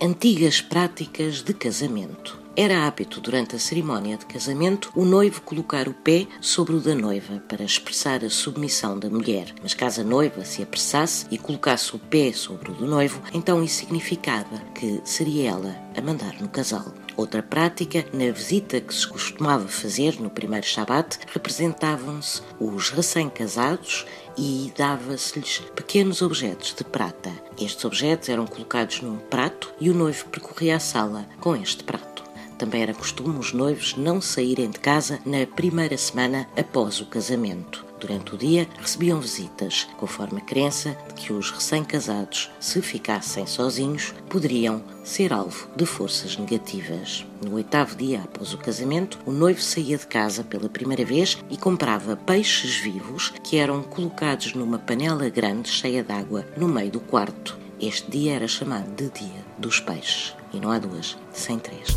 Antigas práticas de casamento. Era hábito, durante a cerimónia de casamento, o noivo colocar o pé sobre o da noiva para expressar a submissão da mulher. Mas caso a noiva se apressasse e colocasse o pé sobre o do noivo, então isso significava que seria ela a mandar no casal. Outra prática, na visita que se costumava fazer no primeiro Shabat, representavam-se os recém-casados e dava-se-lhes pequenos objetos de prata. Estes objetos eram colocados num prato e o noivo percorria a sala com este prato. Também era costume os noivos não saírem de casa na primeira semana após o casamento. Durante o dia recebiam visitas, conforme a crença de que os recém-casados, se ficassem sozinhos, poderiam ser alvo de forças negativas. No oitavo dia após o casamento, o noivo saía de casa pela primeira vez e comprava peixes vivos que eram colocados numa panela grande cheia de água no meio do quarto. Este dia era chamado de Dia dos Peixes. E não há duas, sem três.